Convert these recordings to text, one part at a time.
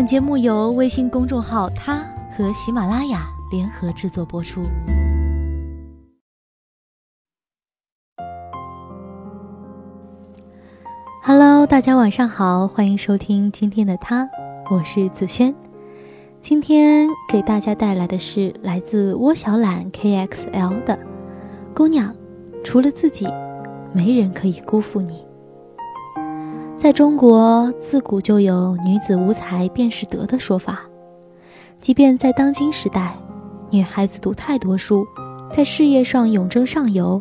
本节目由微信公众号“他”和喜马拉雅联合制作播出。Hello，大家晚上好，欢迎收听今天的他，我是子轩。今天给大家带来的是来自窝小懒 KXL 的“姑娘，除了自己，没人可以辜负你。”在中国，自古就有“女子无才便是德”的说法。即便在当今时代，女孩子读太多书，在事业上勇争上游，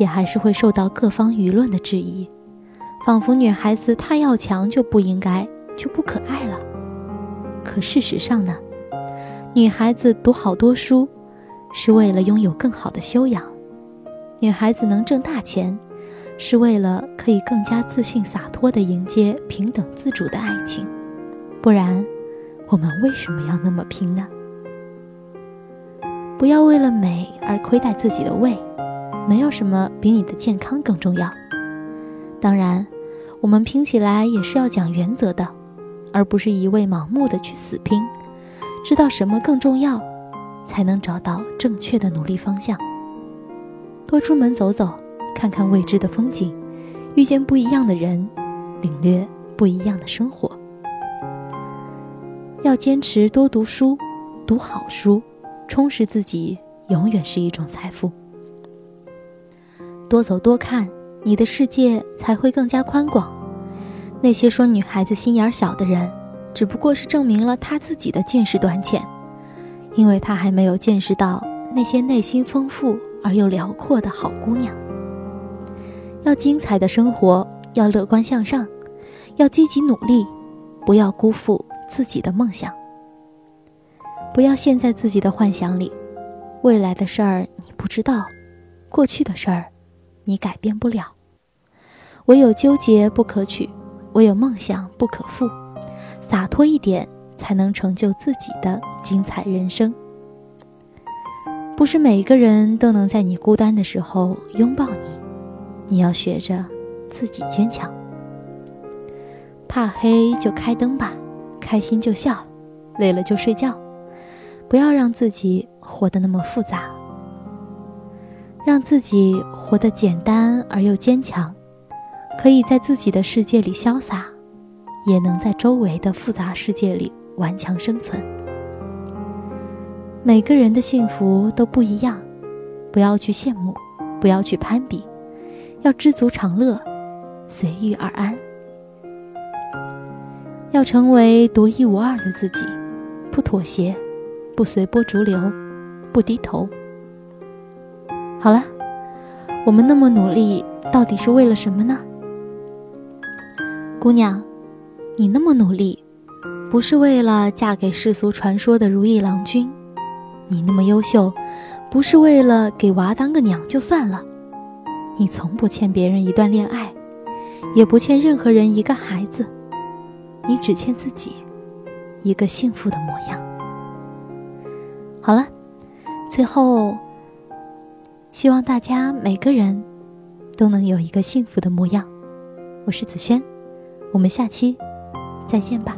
也还是会受到各方舆论的质疑，仿佛女孩子太要强就不应该，就不可爱了。可事实上呢，女孩子读好多书，是为了拥有更好的修养；女孩子能挣大钱。是为了可以更加自信洒脱地迎接平等自主的爱情，不然，我们为什么要那么拼呢？不要为了美而亏待自己的胃，没有什么比你的健康更重要。当然，我们拼起来也是要讲原则的，而不是一味盲目的去死拼。知道什么更重要，才能找到正确的努力方向。多出门走走。看看未知的风景，遇见不一样的人，领略不一样的生活。要坚持多读书，读好书，充实自己，永远是一种财富。多走多看，你的世界才会更加宽广。那些说女孩子心眼小的人，只不过是证明了他自己的见识短浅，因为他还没有见识到那些内心丰富而又辽阔的好姑娘。要精彩的生活，要乐观向上，要积极努力，不要辜负自己的梦想。不要陷在自己的幻想里，未来的事儿你不知道，过去的事儿你改变不了。唯有纠结不可取，唯有梦想不可负。洒脱一点，才能成就自己的精彩人生。不是每一个人都能在你孤单的时候拥抱你。你要学着自己坚强，怕黑就开灯吧，开心就笑，累了就睡觉，不要让自己活得那么复杂，让自己活得简单而又坚强，可以在自己的世界里潇洒，也能在周围的复杂世界里顽强生存。每个人的幸福都不一样，不要去羡慕，不要去攀比。要知足常乐，随遇而安。要成为独一无二的自己，不妥协，不随波逐流，不低头。好了，我们那么努力，到底是为了什么呢？姑娘，你那么努力，不是为了嫁给世俗传说的如意郎君；你那么优秀，不是为了给娃当个娘就算了。你从不欠别人一段恋爱，也不欠任何人一个孩子，你只欠自己一个幸福的模样。好了，最后，希望大家每个人都能有一个幸福的模样。我是子轩，我们下期再见吧。